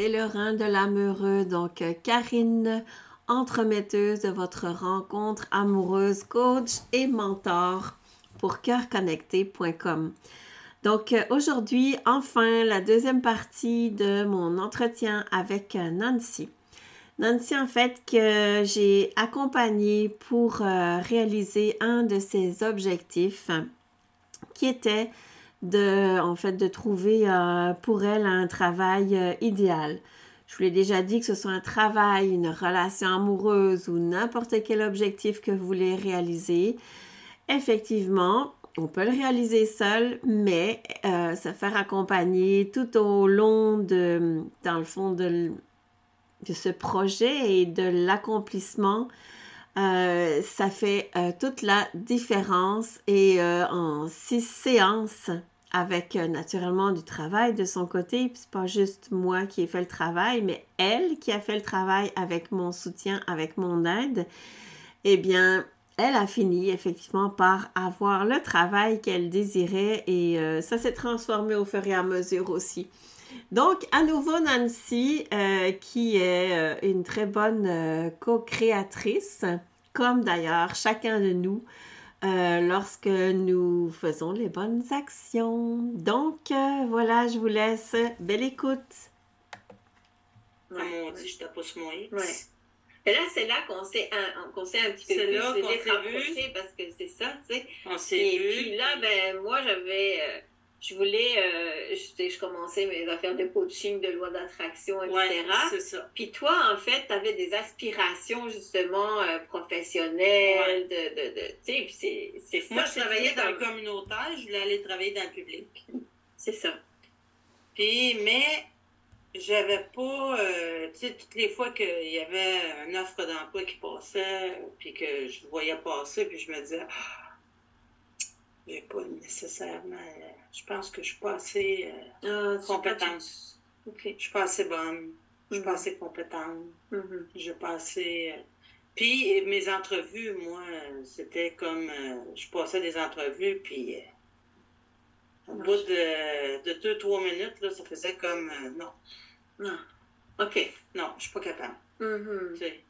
pèlerin de l'amoureux, donc euh, Karine, entremetteuse de votre rencontre amoureuse, coach et mentor pour cœurconnecté.com. Donc euh, aujourd'hui, enfin, la deuxième partie de mon entretien avec euh, Nancy. Nancy, en fait, que j'ai accompagnée pour réaliser un de ses objectifs qui était de, en fait, de trouver euh, pour elle un travail euh, idéal. Je vous l'ai déjà dit que ce soit un travail, une relation amoureuse ou n'importe quel objectif que vous voulez réaliser. Effectivement, on peut le réaliser seul, mais euh, se faire accompagner tout au long de, dans le fond, de, de ce projet et de l'accomplissement, ça fait toute la différence. Et en six séances, avec euh, naturellement du travail de son côté. Puis c'est pas juste moi qui ai fait le travail, mais elle qui a fait le travail avec mon soutien, avec mon aide. Eh bien, elle a fini effectivement par avoir le travail qu'elle désirait et euh, ça s'est transformé au fur et à mesure aussi. Donc, à nouveau, Nancy, euh, qui est une très bonne co-créatrice, comme d'ailleurs chacun de nous euh, lorsque nous faisons les bonnes actions. Donc, euh, voilà, je vous laisse. Belle écoute. Comme on dit, je tape sur mon X. Ouais. Et là, c'est là qu'on s'est un, qu'on s'est un petit peu là qu'on s'est parce que c'est ça, tu sais. On s'est Et vu. puis là, ben, moi, j'avais. Je voulais. euh, je, je commençais mes affaires de coaching, de loi d'attraction, etc. Ouais, c'est ça. Puis toi, en fait, tu avais des aspirations, justement, euh, professionnelles, de, de, de. Tu sais, puis c'est c'est ça. Moi, je travaillais dans dans- le communautaire, je voulais aller travailler dans le public. C'est ça. Puis, mais j'avais pas, euh, tu sais, toutes les fois qu'il y avait une offre d'emploi qui passait, puis que je voyais passer, puis je me disais, ah, j'ai pas nécessairement, euh, je pense que je suis pas assez euh, Ah, compétente. Je suis pas assez bonne, je suis pas Mhm. assez compétente, Mhm. je suis pas assez. euh, Puis mes entrevues, moi, c'était comme, je passais des entrevues, puis au bout de, de deux, trois minutes, là, ça faisait comme, non, Non. OK. non, je suis pas capable. Mhm. Tu sais, je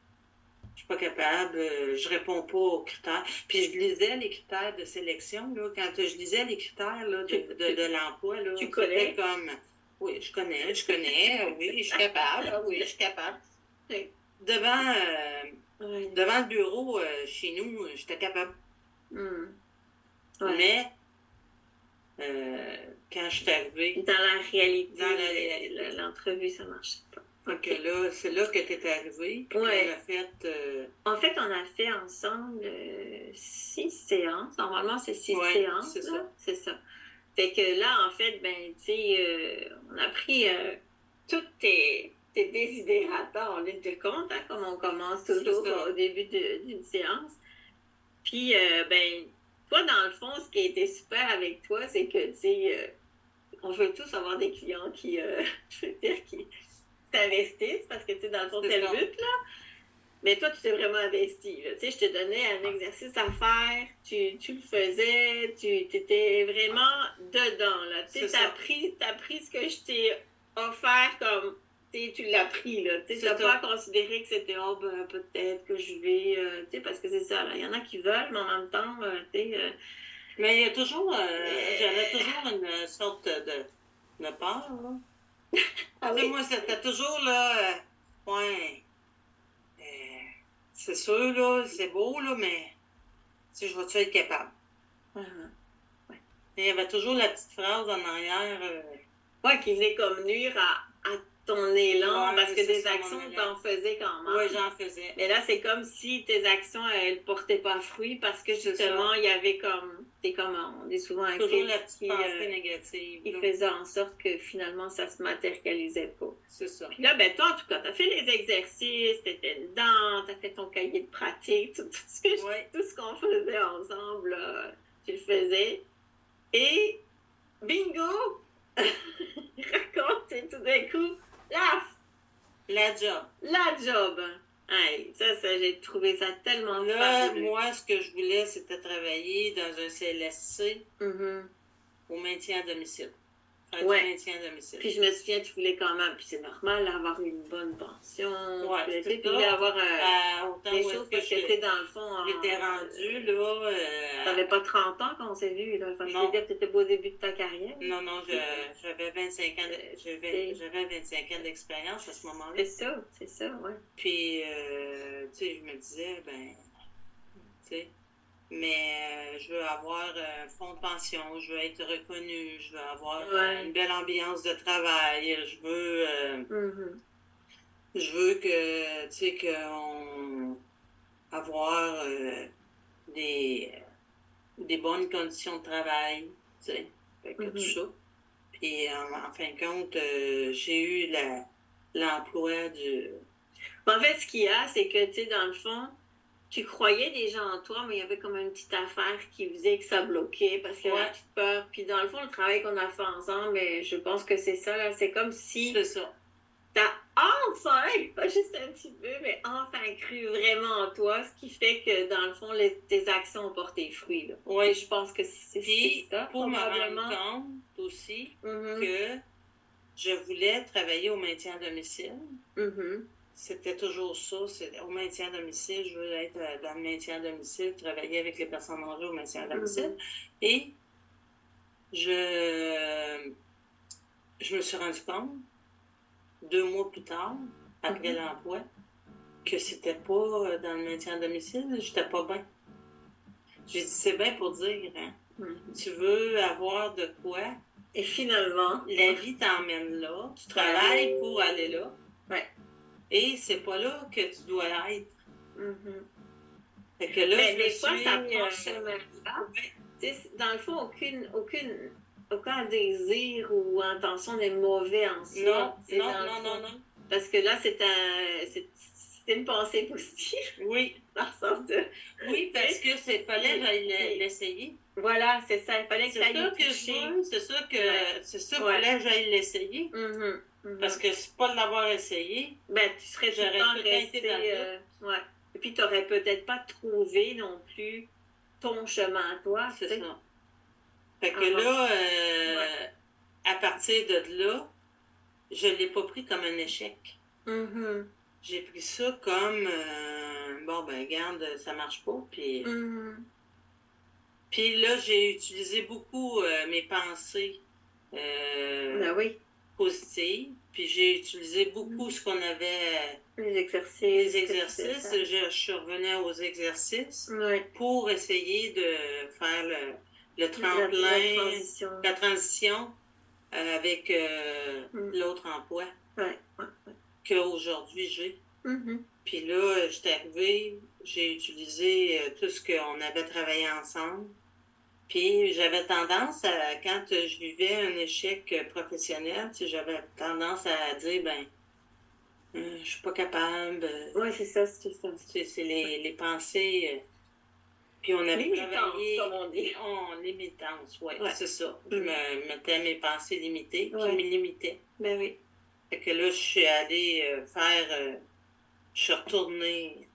suis pas capable, euh, je réponds pas aux critères. Puis je lisais les critères de sélection, là, quand je lisais les critères là, de, de, de l'emploi, là, tu connais? comme, oui, je connais, je connais, oui, je suis capable, ah oui, je suis capable. Devant, euh, devant le bureau, euh, chez nous, j'étais capable. Ouais. Mais euh, quand je suis arrivée, Dans la réalité, Dans l'entrevue, ça marchait pas. Là, c'est là que tu es arrivée, Ouais. fait... euh, En fait, on a fait ensemble euh, six séances. Normalement, c'est six Ouais, séances. c'est ça. C'est ça. Fait que là, en fait, ben, tu sais, euh, on a pris toutes tes, tes désidérateurs en ligne de compte, hein, comme on commence toujours au début d'une séance. Puis, ben, toi, dans le fond, ce qui a été super avec toi, c'est que, tu sais, on veut tous avoir des clients qui, je veux dire, qui s'investissent parce que, tu sais, dans le fond, C'est le but, là. Mais toi, tu t'es vraiment investi. là. Tu sais, je te donnais un exercice à faire, tu, tu le faisais, tu étais vraiment dedans. Là. Tu sais, ça. pris, pris ce que je t'ai offert comme, tu l'as pris. Là. Tu ça. pas considéré que c'était, oh, ben, peut-être que je vais, euh, tu sais, parce que c'est ça. Il y en a qui veulent, mais en même temps, euh, tu sais, euh, Mais il y a toujours, j'avais toujours une sorte de, de peur, là. Ah moi, c'était toujours, là, euh, ouais, euh, c'est sûr, là, c'est beau, là, mais, sais, je vais-tu être capable? Mhm. Et il y avait toujours la petite phrase en arrière, euh, Ouais, qui venait comme nuire à, à ton élan, Ouais, parce que des actions, t'en faisais quand même. ouais, j'en faisais. Mais là, c'est comme si tes actions, elles portaient pas fruit parce que justement, il y avait comme, c'est comme on dit souvent un Toujours la petite pensée euh, négative, là. faisait en sorte que finalement, ça se matérialisait pas. C'est ça. Puis là, ben toi, en tout cas, t'as fait les exercices, t'étais dedans, t'as fait ton cahier de pratique, tout, tout ce que- Ouais. tout ce qu'on faisait ensemble, là, tu le faisais. Et bingo! Raconte, tout d'un coup, La job. la job. Hey, ça, ça j'ai trouvé ça tellement Là, fabuleux. moi, ce que je voulais, c'était travailler dans un CLSC Mhm. au maintien à domicile. Faire Ouais. du maintien à domicile. Puis je me souviens, tu voulais quand même, puis c'est normal, avoir une bonne pension. Ouais, tu voulais ça. avoir euh, des choses que que je- t'es dans le fond. j'étais rendue, là. euh, T'avais pas 30 ans quand on s'est vu, là. Enfin, je Non. veux dire, t'étais pas au début de ta carrière. Non, non, je- j'avais 25 ans, de- j'avais j'avais 25 ans d'expérience à ce moment-là. C'est ça, c'est ça, ouais. Puis, euh, tu sais, je me disais, ben, tu sais, mais euh, je veux avoir un fonds de pension, je veux être reconnue, je veux avoir euh, Ouais. une belle ambiance de travail, je veux, euh, Mhm. je veux que, tu sais, qu'on avoir euh, des, des bonnes conditions de travail, tu sais, fait que tout ça. Puis, en, en fin de compte, euh, j'ai eu la- l'emploi du... En fait, ce qu'il y a, c'est que, tu sais, dans le fond, tu croyais déjà en toi, mais il y avait comme une petite affaire qui faisait que ça bloquait parce qu'il y avait Ouais. une petite peur. Puis dans le fond, le travail qu'on a fait ensemble, mais je pense que c'est ça, là. C'est comme si C'est ça. t'as enfin, pas juste un petit peu, mais enfin cru vraiment en toi, ce qui fait que dans le fond, les- tes actions ont porté fruit, là. Oui. Et je pense que c'est ça, pour me rendre compte aussi Mhm, que je voulais travailler au maintien à domicile. mhm, C'était toujours ça, c'est au maintien à domicile. Je voulais être euh, dans le maintien à domicile, travailler avec les personnes âgées au maintien à domicile. Et je, je me suis rendu compte, deux mois plus tard, après Mhm. l'emploi, que c'était pas euh, dans le maintien à domicile, j'étais pas bien. J'ai dit, c'est bien pour dire, hein. mhm. Tu veux avoir de quoi, Et finalement, la vie t'emmène là, tu travailles pour aller là. Et c'est pas là que tu dois être. mhm. Fait que là, Mais je des me fois, suis, ça euh, Dans le fond, aucune, aucune, aucun désir ou intention n'est mauvais en soi. Non, C'est non, non, non, non. Parce que là, c'est un, c'est c'est une pensée positive, Oui, dans le sens de... oui, parce que c'est fallait que j'aille Oui. l'essayer. Voilà, c'est ça, il fallait que C'est ça y que je toucher. veux, c'est ça que Ouais. c'est ça qu'il Ouais. fallait que j'aille l'essayer. Mhm. Parce que c'est pas l'avoir essayé. Ben, tu serais été resté... euh, ouais. Et puis, tu n'aurais peut-être pas trouvé non plus ton chemin à toi. C'est ça. Fait que Ah, là, euh, Ouais. à partir de là, je l'ai pas pris comme un échec. Mhm, J'ai pris ça comme euh, bon ben regarde, ça marche pas. Puis, mhm. puis là, j'ai utilisé beaucoup mes pensées Ben oui, Puis j'ai utilisé beaucoup ce qu'on avait les exercices. les exercices. Je, je suis revenue aux exercices pour essayer de faire le, le La, la tremplin, transition. la transition euh, avec euh, Mm. l'autre emploi qu'aujourd'hui j'ai. Mhm. Puis là, j'étais arrivée, j'ai utilisé euh, tout ce qu'on avait travaillé ensemble. Puis j'avais tendance à, quand je vivais un échec professionnel, tu sais, j'avais tendance à dire, ben, euh, je suis pas capable. euh, Ouais, c'est ça, c'est ça. sais, c'est les, les pensées. euh, puis on avait travaillé. comme on dit. Limitance, oui, Ouais. c'est ça. Mm. Je me mettais mes pensées limitées, Ouais. je me limitais. Ben oui. Fait que là, je suis allée faire. je suis retournée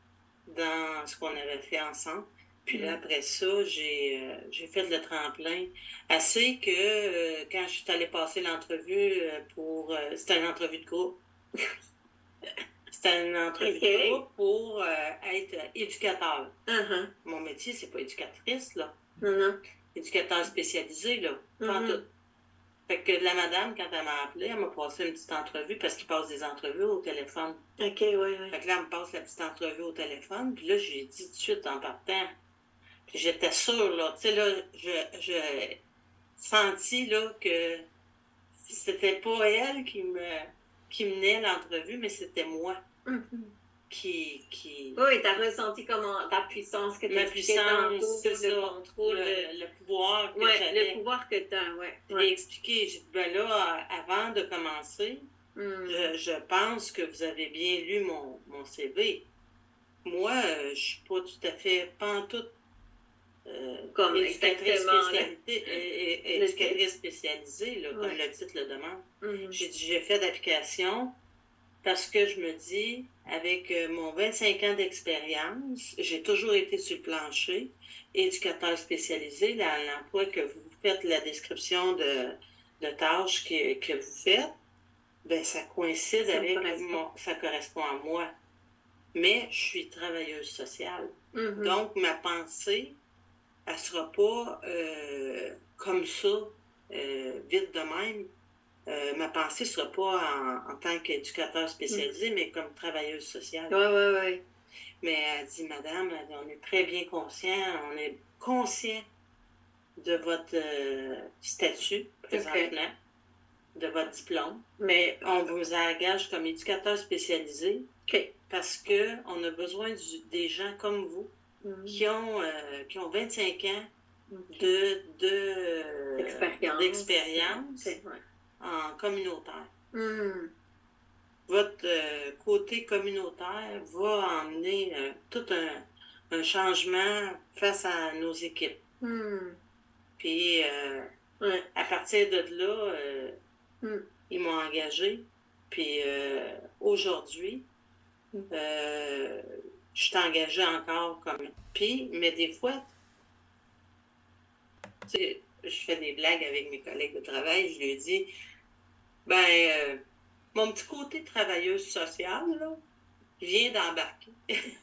dans ce qu'on avait fait ensemble. Puis là, après ça, j'ai euh, j'ai fait le tremplin. Assez que euh, quand je suis allée passer l'entrevue euh, pour. euh, C'était une entrevue de groupe. C'était une entrevue de groupe pour être éducateur. Uh-huh. Mon métier, c'est pas éducatrice, là. Non, non. Éducateur spécialisé, là. Pas Mhm. tout. Fait que la madame, quand elle m'a appelé, elle m'a passé une petite entrevue parce qu'il passe des entrevues au téléphone. Ok, ouais, ouais. Fait que là, elle me passe la petite entrevue au téléphone. Puis là, j'ai dit tout de suite en partant. J'étais sûre, là. Tu sais, là, je, je senti, là, que c'était pas elle qui me qui menait l'entrevue, mais c'était moi Mhm. qui. qui Oui, t'as ressenti comment ta puissance que tu Ma expliquais puissance, tantôt, le contrôle, le, pouvoir que ouais, le pouvoir que t'as, ouais. Je ouais. expliqué. J'ai dit, ben là, avant de commencer, Mhm. je, je pense que vous avez bien lu mon, mon CV. Moi, euh, je suis pas tout à fait, tout, euh, Comme éducatrice, spécialité, euh, euh, le éducatrice spécialisée, là, comme Ouais. le titre le demande. Mhm. J'ai dit, j'ai fait d'application parce que je me dis, avec mon 25 ans d'expérience, j'ai toujours été sur le plancher, éducateur spécialisé, l'emploi que vous faites la description de, de tâches que, que vous faites, ben ça coïncide Ça avec correspond. mon, ça correspond à moi. Mais je suis travailleuse sociale. Mhm. Donc, ma pensée, elle sera pas euh, comme ça, euh, vite de même. Euh, ma pensée ne sera pas en, en tant qu'éducateur spécialisé, mais comme travailleuse sociale. Ouais, ouais, ouais. Mais elle dit, Madame, on est très bien conscient, on est conscient de votre statut présentement, de votre diplôme. Mais, On vous engage comme éducateur spécialisé parce qu'on a besoin du- des gens comme vous Mhm. qui ont, euh, qui ont 25 ans de, de, euh, D'expérience. en communautaire. Mhm. Votre euh, côté communautaire va emmener euh, tout un, un changement face à nos équipes. Mhm. Puis, Ouais. à partir de là, Mm. ils m'ont engagé. Puis, aujourd'hui, Mm. euh, je suis engagée encore comme. Puis, mais des fois, tu sais, je fais des blagues avec mes collègues de travail. Je leur dis, ben, euh, mon petit côté travailleuse sociale, là, vient d'embarquer.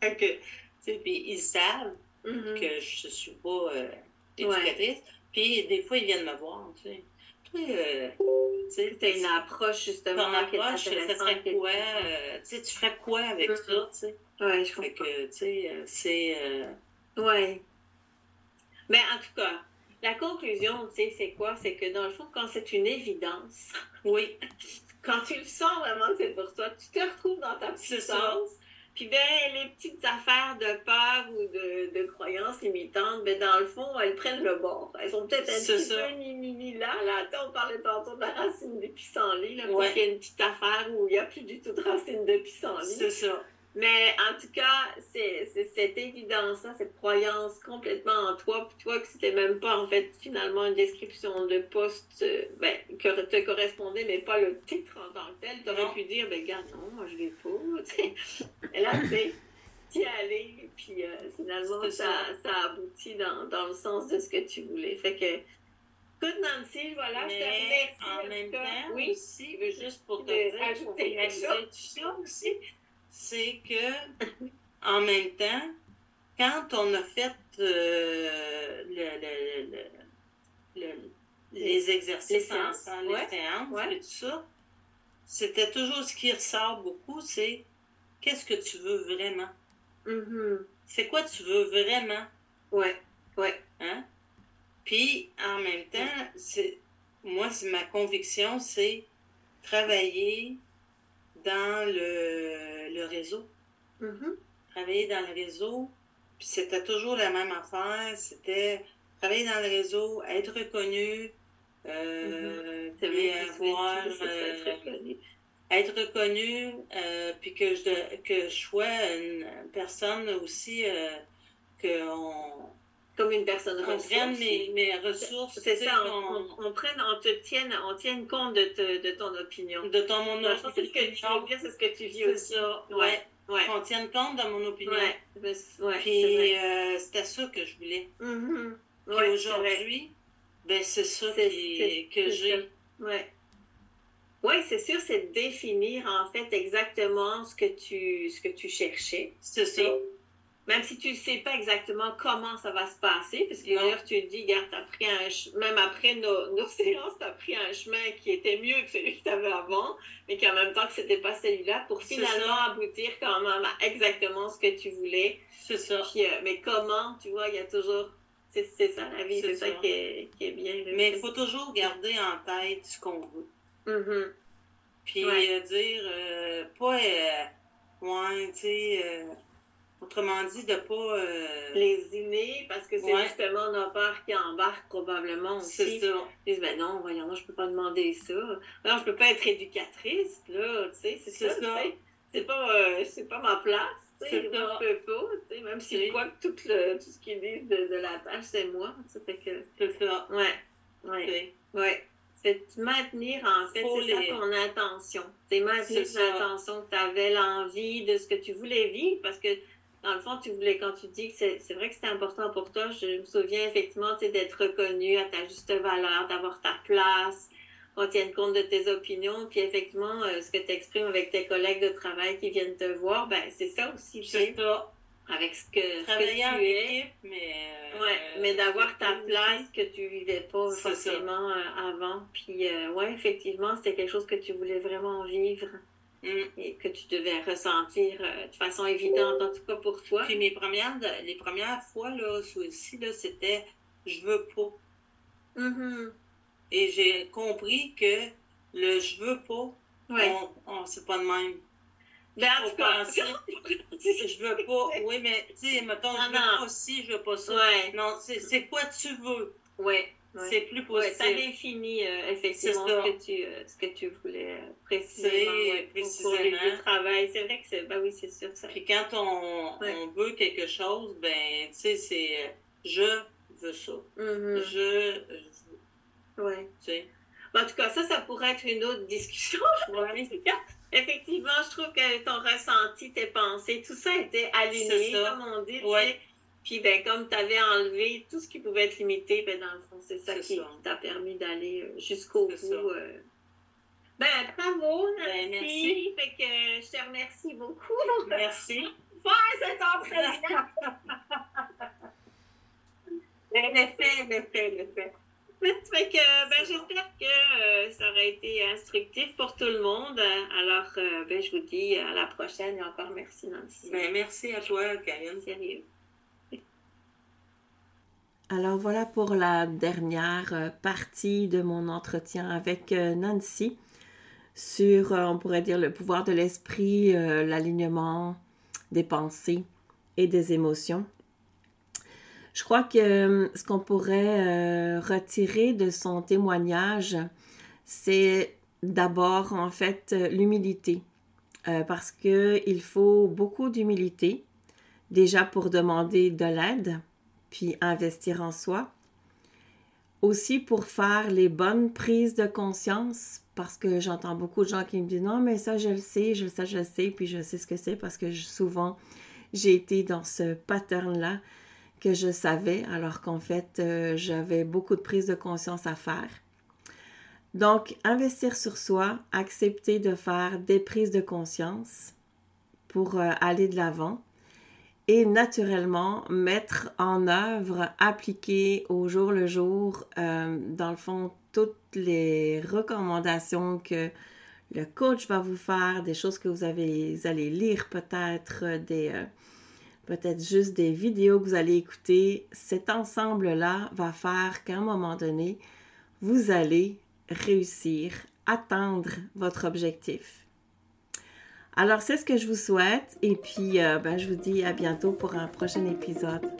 Que, tu sais, puis ils savent Mhm. que je suis pas euh, éducatrice. Puis des fois, ils viennent me voir, tu sais. Euh, tu sais, T'as une approche, justement, ton qui est approche, ça serait quoi? euh, tu sais, tu ferais quoi avec Mhm. ça, tu sais? Ouais, je Fait comprends. que, tu sais, euh, c'est... euh, Ouais. Mais en tout cas, la conclusion, tu sais, c'est quoi? C'est que dans le fond, quand c'est une évidence, oui, quand tu le sens vraiment que c'est pour toi, tu te retrouves dans ta puissance. Puis ben, les petites affaires de peur ou de, de croyances limitantes, ben, dans le fond, elles prennent le bord. Elles sont peut-être un petit ça. peu ni là. là. Tu sais, on parlait tantôt de la racine de pissenlit, là, Ouais. qu'il y a une petite affaire où il n'y a plus du tout de racine de pissenlit. c'est ça. Mais en tout cas, c'est cette évidence-là, cette croyance complètement en toi, puis toi que c'était même pas en fait finalement une description de poste euh, ben, que te correspondait, mais pas le titre en tant que tel. Tu Non. aurais pu dire, ben gars, non, moi je vais pas. tu sais. Et là, tu sais, t'y allais, puis euh, finalement, ça, ça aboutit dans, dans le sens de ce que tu voulais. Fait que, écoute Nancy, voilà, je te remercie. en même temps, oui. aussi, juste pour te dire, pour finaliser tout ça aussi, c'est que, en même temps, quand on a fait euh, le, le- le- le- les exercices Les séances, ensemble, ouais, les séances ouais. et tout ça, c'était toujours ce qui ressort beaucoup, c'est qu'est-ce que tu veux vraiment? Mhm. C'est quoi tu veux vraiment? Ouais, ouais. Hein? Puis, en même temps, c'est moi, c'est ma conviction, c'est travailler dans le, le réseau. Mhm. Travailler dans le réseau, puis c'était toujours la même affaire, c'était travailler dans le réseau, être reconnu, euh, vrai que tu avoir, euh, être reconnu. être reconnu, euh, puis que je, que je sois une personne aussi euh, que on, Comme une personne on prenne mes, mes ressources, C'est ça, on, on, on prenne, on te tienne, on tienne compte de, te- de ton opinion. de ton mon fond, C'est ce que tu opinion. veux dire, c'est ce que tu vis aussi. ça, Ouais, ouais. ouais. Qu'on tienne compte de mon opinion. Ouais, ouais, Puis euh, c'était ça que je voulais. Puis c'est vrai. aujourd'hui, ben c'est ça qui- que j'ai. Ouais. Oui, c'est sûr, c'est de définir en fait exactement ce que tu, ce que tu cherchais. C'est ça. Même si tu ne sais pas exactement comment ça va se passer, parce que d'ailleurs, tu te dis, regarde, pris un ch- même après nos, nos séances, tu as pris un chemin qui était mieux que celui que tu avais avant, mais qu'en même temps que c'était pas celui-là, pour finalement aboutir quand même à exactement ce que tu voulais. C'est ça. Puis, euh, mais comment, tu vois, il y a toujours. C'est ça la vie, C'est ça, ça. qui, est, qui est bien. Mais il faut toujours garder en tête ce qu'on veut. Mhm. Puis Ouais. euh, dire, euh, pas, euh, ouais, tu sais, autrement dit, de pas. euh, lésiner parce que c'est Ouais. justement nos peurs qui embarquent probablement c'est aussi. ça. Ils disent, ben non, voyons, non, je peux pas demander ça. Non, je peux pas être éducatrice, là, tu sais, c'est C'est ça, ça. tu sais. C'est pas, euh, c'est pas ma place, tu sais, C'est je peux pas, tu sais, même si C'est- je crois que tout, le, tout ce qu'ils disent de, de la tâche, c'est moi, fait que, C'est ça. ouais, ouais, C'est- ouais. C'est maintenir, en fait, c'est ça les- ton intention. C'est maintenir C'est ça. l'intention que tu avais, l'envie de ce que tu voulais vivre, parce que dans le fond, tu voulais, quand tu dis que c'est vrai que c'était important pour toi, je me souviens effectivement d'être reconnu à ta juste valeur, d'avoir ta place, qu'on tienne compte de tes opinions, puis effectivement, euh, ce que tu exprimes avec tes collègues de travail qui viennent te voir, ben c'est ça aussi. C'est ça. Avec ce que, Travailler ce que tu es. mais... euh, Ouais, mais d'avoir ta place que tu vivais pas ça. forcément euh, avant. Puis, euh, ouais, effectivement, c'était quelque chose que tu voulais vraiment vivre Et que tu devais ressentir euh, de façon évidente, en tout cas pour toi. Puis mes premières, les premières fois, là, aussi, là, c'était « je veux pas Mhm. ». Et j'ai compris que le « je veux pas Ouais. on, on- c'est pas de même. En tout cas. Je veux pas, oui, mais tu sais, mettons, Non, je veux non. pas ci, je veux pas ça. ouais, Non, c'est quoi tu veux. ouais. ouais. C'est plus Ouais, ça possible. définit euh, effectivement ce que, tu, euh, ce que tu voulais euh, précisément C'est ouais, pour- pour le précisément. travail. C'est vrai que c'est, ben oui, c'est sûr. Ça. Puis quand on, veut quelque chose, ben, tu sais, c'est je veux ça. Mhm. Je, je- Ouais. tu sais. Ben, en tout cas, ça, ça pourrait être une autre discussion. Cas, Effectivement, je trouve que ton ressenti, tes pensées, tout ça était aligné, comme on dit. Ouais. Puis, ben, comme tu avais enlevé tout ce qui pouvait être limité, ben, dans le fond, c'est ça qui t'a permis d'aller euh, jusqu'au bout. Euh. Ben, bravo, Nancy. Ben, merci. Fait que je te remercie beaucoup. Merci. Faire cet entraînement. Le fait, le fait, le fait. Fait que, ben, j'espère que euh, ça aurait été instructif pour tout le monde. Alors, euh, ben, je vous dis à la prochaine et encore merci, Nancy. Ben, merci à toi, Karine. Sérieux. Alors voilà pour la dernière euh, partie de mon entretien avec Nancy sur, on pourrait dire, le pouvoir de l'esprit, euh, l'alignement des pensées et des émotions. Je crois que euh, ce qu'on pourrait euh, retirer de son témoignage, c'est d'abord en fait euh, l'humilité, parce que il faut beaucoup d'humilité déjà pour demander de l'aide puis investir en soi. Aussi pour faire les bonnes prises de conscience, parce que j'entends beaucoup de gens qui me disent non, mais ça, je le sais, je ça, je le sais, puis je sais ce que c'est, parce que souvent, j'ai été dans ce pattern-là que je savais, alors qu'en fait, euh, j'avais beaucoup de prises de conscience à faire. Donc, investir sur soi, accepter de faire des prises de conscience pour euh, aller de l'avant et naturellement mettre en œuvre, appliquer au jour le jour, euh, dans le fond, toutes les recommandations que le coach va vous faire, des choses que vous, avez, vous allez lire peut-être, des peut-être juste des vidéos que vous allez écouter. Cet ensemble-là va faire qu'à un moment donné, vous allez réussir, atteindre votre objectif. Alors, c'est ce que je vous souhaite et puis euh, ben, je vous dis à bientôt pour un prochain épisode.